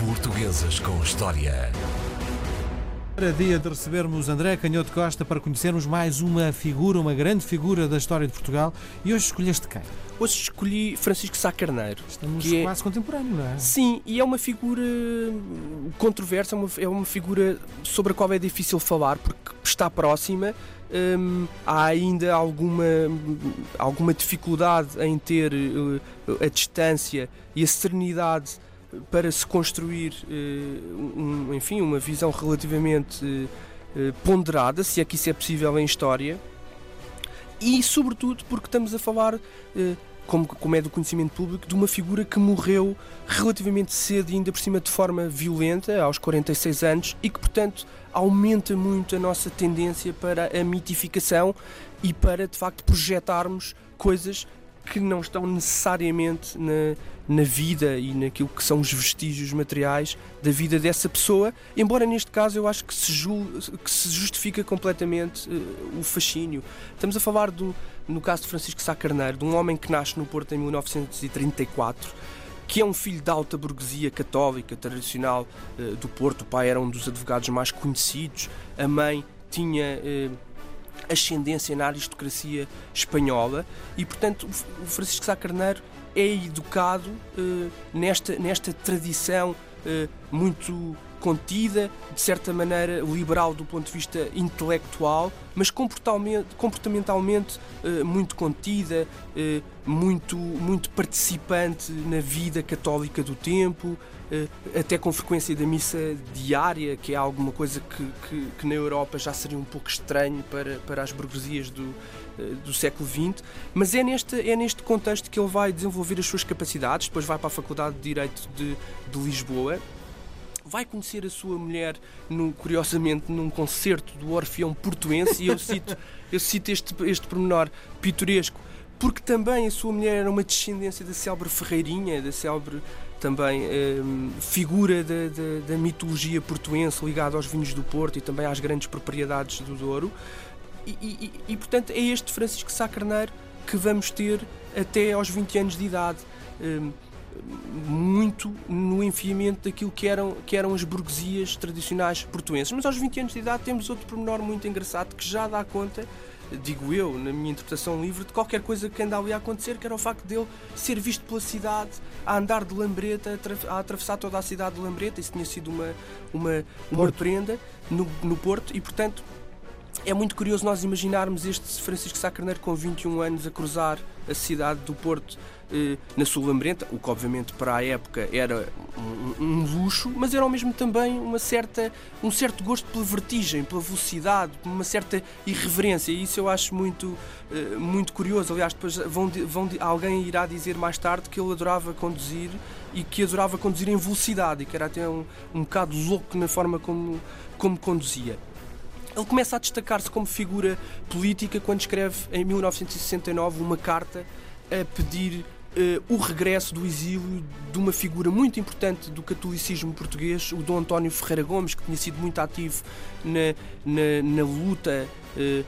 Portuguesas com História. Era dia de recebermos André Canhoto Costa para conhecermos mais uma figura, uma grande figura da história de Portugal. E hoje escolheste quem? Hoje escolhi Francisco Sá Carneiro. Estamos que é- quase contemporâneo, não é? Sim, e é uma figura controversa, é uma, é uma figura sobre a qual é difícil falar porque está próxima. Hum, há ainda alguma, alguma dificuldade em ter eh, a distância e a serenidade para se construir, eh, um- enfim, uma visão relativamente eh, eh, ponderada, se é que isso é possível em história. E, sobretudo, porque estamos a falar como, como é do conhecimento público, de uma figura que morreu relativamente cedo e ainda por cima de forma violenta, aos 46 anos, e que, portanto, aumenta muito a nossa tendência para a mitificação e para, de facto, projetarmos coisas que não estão necessariamente na, na vida e naquilo que são os vestígios materiais da vida dessa pessoa, embora neste caso eu acho que se, jul- que se justifica completamente eh, o fascínio. Estamos a falar do, no caso de Francisco Sá Carneiro, de um homem que nasce no Porto em 1934, que é um filho da alta burguesia católica tradicional eh, do Porto. O pai era um dos advogados mais conhecidos, a mãe tinha eh, ascendência na aristocracia espanhola e, portanto, o Francisco Sá Carneiro é educado eh, nesta, nesta tradição eh, muito contida, de certa maneira liberal do ponto de vista intelectual, mas comportamentalmente eh, muito contida, eh, muito, muito participante na vida católica do tempo, eh, até com frequência da missa diária, que é alguma coisa que, que, que na Europa já seria um pouco estranho para, para as burguesias do, do século XX, mas é neste, é neste contexto que ele vai desenvolver as suas capacidades, depois vai para a Faculdade de Direito de, de Lisboa, vai conhecer a sua mulher, no, curiosamente, num concerto do Orfeão Portuense, e eu cito, eu cito este, este pormenor pitoresco, porque também a sua mulher era uma descendência da célebre Ferreirinha, da célebre também hum, figura da, da, da mitologia portuense ligada aos vinhos do Porto e também às grandes propriedades do Douro. E, e- e- portanto, é este Francisco Sá Carneiro que vamos ter até aos 20 anos de idade. Hum, muito no enfiamento daquilo que eram, que eram as burguesias tradicionais portuenses. Mas aos 20 anos de idade temos outro pormenor muito engraçado que já dá conta, digo eu, na minha interpretação livre, de qualquer coisa que anda ali a acontecer, que era o facto dele ser visto pela cidade, a andar de lambreta, a atra- a atravessar toda a cidade de lambreta, isso tinha sido uma, uma, uma Porto. prenda no, no Porto, e portanto é muito curioso nós imaginarmos este Francisco Sá Carneiro com 21 anos a cruzar a cidade do Porto na sua lambrenta, o que obviamente para a época era um, um luxo, mas era ao mesmo também uma certa, um certo gosto pela vertigem, pela velocidade, uma certa irreverência, e isso eu acho muito, eh, muito curioso. Aliás, depois vão, vão, alguém irá dizer mais tarde que ele adorava conduzir e que adorava conduzir em velocidade e que era até um, um bocado louco na forma como, como conduzia. Ele começa a destacar-se como figura política quando escreve em 1969 uma carta a pedir eh, o regresso do exílio de uma figura muito importante do catolicismo português, o Dom António Ferreira Gomes, que tinha sido muito ativo na, na, na luta, eh,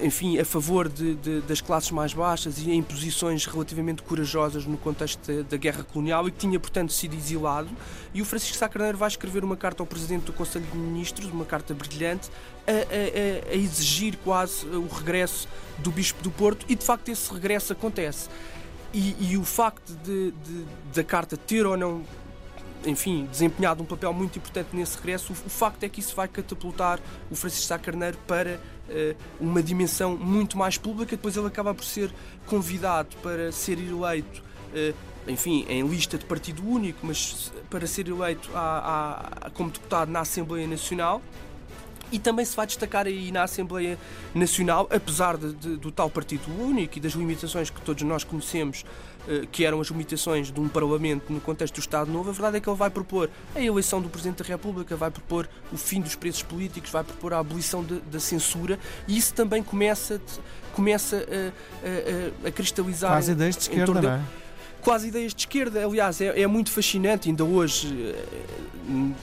enfim, a favor de- de- das classes mais baixas e em posições relativamente corajosas no contexto da, guerra colonial e que tinha, portanto, sido exilado. E o Francisco Sá Carneiro vai escrever uma carta ao Presidente do Conselho de Ministros, uma carta brilhante, a- a- a exigir quase o regresso do Bispo do Porto e, de facto, esse regresso acontece. E, e o facto de, de- da carta ter ou não enfim, desempenhado um papel muito importante nesse regresso, o, o facto é que isso vai catapultar o Francisco Sá Carneiro para eh, uma dimensão muito mais pública. Depois ele acaba por ser convidado para ser eleito, eh, enfim, em lista de partido único, mas para ser eleito à- como deputado na Assembleia Nacional. E também se vai destacar aí na Assembleia Nacional, apesar de- de- do tal partido único e das limitações que todos nós conhecemos, eh, que eram as limitações de um Parlamento no contexto do Estado Novo, a verdade é que ele vai propor a eleição do Presidente da República, vai propor o fim dos preços políticos, vai propor a abolição de- da censura e isso também começa, começa a, a- a- a cristalizar. Em- ideias de esquerda, não dele. Quase ideias de esquerda. Aliás, é, é muito fascinante, ainda hoje, eh,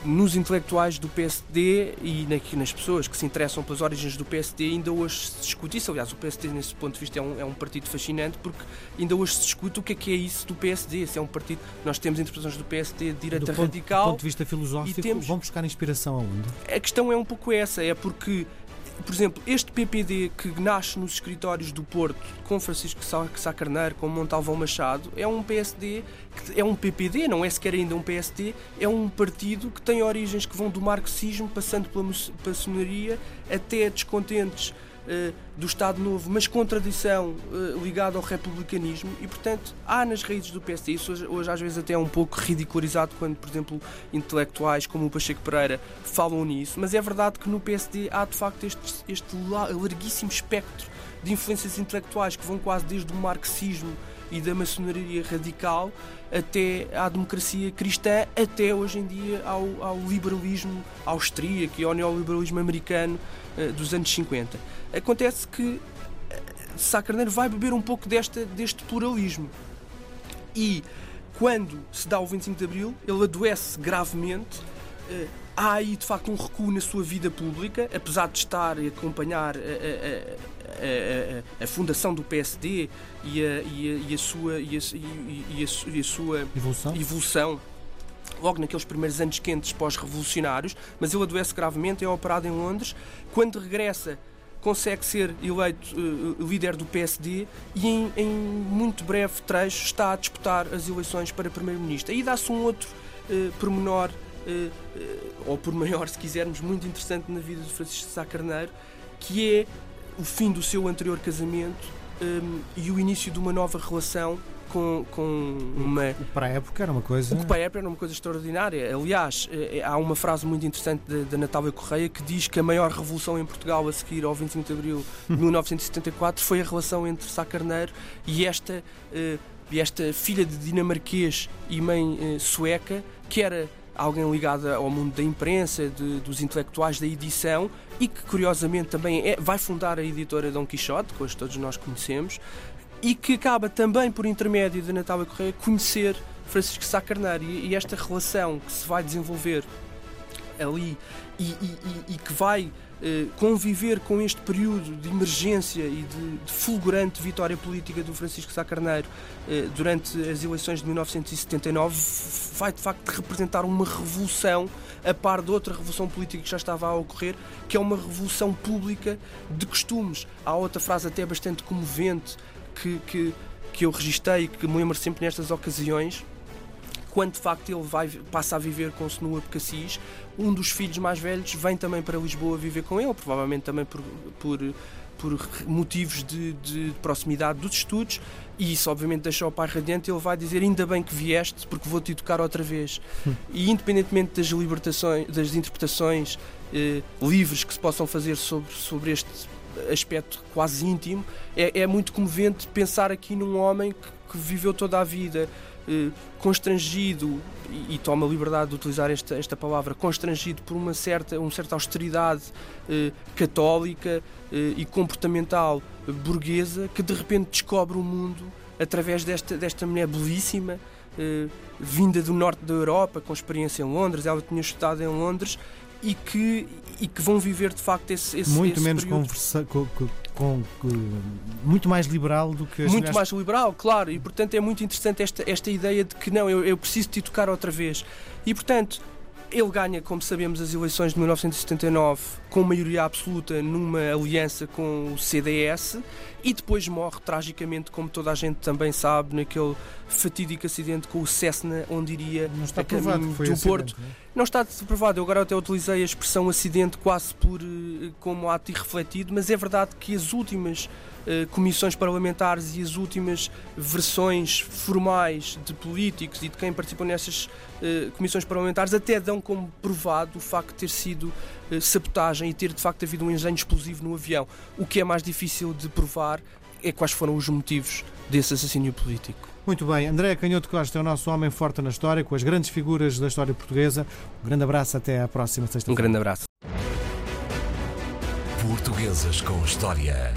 nos intelectuais do PSD e nas pessoas que se interessam pelas origens do PSD, ainda hoje se discute isso. Aliás, o PSD, nesse ponto de vista, é um, é um partido fascinante porque ainda hoje se discute o que é que é isso do PSD. Se é um partido. Nós temos interpretações do PSD de direita do radical. Do ponto de vista filosófico, temos, vão buscar inspiração aonde? A questão é um pouco essa, é porque por exemplo, este PPD que nasce nos escritórios do Porto com Francisco Sá Carneiro, com Montalvão Machado, é um PSD, que é um PPD, não é sequer ainda um PSD, é um partido que tem origens que vão do marxismo, passando pela maçonaria, até descontentes do Estado Novo, mas com tradição uh, ligada ao republicanismo e, portanto, há nas raízes do PSD. Isso hoje, hoje, às vezes até é um pouco ridicularizado quando, por exemplo, intelectuais como o Pacheco Pereira falam nisso, mas é verdade que no PSD há de facto este, este larguíssimo espectro de influências intelectuais que vão quase desde o marxismo e da maçonaria radical até à democracia cristã, até hoje em dia ao, ao liberalismo austríaco e ao neoliberalismo americano uh, dos anos 50. Acontece que uh, Sá Carneiro vai beber um pouco desta, deste pluralismo. E quando se dá o 25 de Abril, ele adoece gravemente. Uh, há aí de facto um recuo na sua vida pública, apesar de estar e acompanhar a, a, a, a, fundação do PSD e a, e a, sua, e e e a sua evolução. evolução logo naqueles primeiros anos quentes pós-revolucionários, mas ele adoece gravemente, é operado em Londres. Quando regressa, consegue ser eleito uh, líder do PSD e em, em, muito breve trecho está a disputar as eleições para primeiro-ministro. Aí dá-se um outro uh, pormenor ou por maior, se quisermos, muito interessante na vida de Francisco Sá Carneiro, que é o fim do seu anterior casamento um, e o início de uma nova relação com, com uma. O que para a época era uma coisa. O que para a época era uma coisa extraordinária. Aliás, há uma frase muito interessante da Natália Correia que diz que a maior revolução em Portugal a seguir ao 25 de abril de 1974 foi a relação entre Sá Carneiro e esta, e esta filha de dinamarquês e mãe sueca, que era alguém ligado ao mundo da imprensa, de, dos intelectuais da edição e que curiosamente também é, vai fundar a editora Dom Quixote, que hoje todos nós conhecemos, e que acaba também por intermédio de Natália Correia conhecer Francisco Sá Carneiro. E, e esta relação que se vai desenvolver ali e, e, e que vai eh, conviver com este período de emergência e de, de fulgurante vitória política do Francisco Sá Carneiro eh, durante as eleições de 1979 vai de facto representar uma revolução a par de outra revolução política que já estava a ocorrer, que é uma revolução pública de costumes. Há outra frase até bastante comovente que, que, que eu registrei e que me lembro sempre nestas ocasiões, quando de facto ele vai, passa a viver com Senua Cassis, um dos filhos mais velhos vem também para Lisboa viver com ele, provavelmente também por, por, por motivos de, de, proximidade dos estudos, e isso obviamente deixa o pai radiante. Ele vai dizer: Ainda bem que vieste, porque vou te educar outra vez. Hum. E independentemente das libertações, das interpretações eh, livres que se possam fazer sobre, sobre este aspecto quase íntimo, é, é muito comovente pensar aqui num homem que, que viveu toda a vida constrangido, e, toma a liberdade de utilizar esta, esta palavra, constrangido por uma certa, uma certa austeridade eh, católica eh, e comportamental burguesa, que de repente descobre o mundo através desta, desta mulher belíssima, eh, vinda do norte da Europa, com experiência em Londres, ela tinha estudado em Londres, e que, e que vão viver de facto esse, esse muito esse menos conversa, com, com, com, muito mais liberal do que as muito mais liberal claro e portanto é muito interessante esta esta ideia de que não eu, eu preciso te tocar outra vez. E portanto ele ganha, como sabemos, as eleições de 1979 com maioria absoluta numa aliança com o CDS e depois morre tragicamente, como toda a gente também sabe, naquele fatídico acidente com o Cessna, onde iria não está a caminho do acidente, Porto. Não, é? não está provado. Eu agora até utilizei a expressão acidente quase por eh, como ato irrefletido, mas é verdade que as últimas uh, comissões parlamentares e as últimas versões formais de políticos e de quem participou nessas uh, comissões parlamentares até dão como provado o facto de ter sido uh, sabotagem e ter de facto havido um engenho explosivo no avião. O que é mais difícil de provar é quais foram os motivos desse assassínio político. Muito bem, André Canhoto Costa é o nosso homem forte na história, com as grandes figuras da história portuguesa. Um grande abraço, até à próxima sexta-feira. Um grande abraço. Portuguesas com História.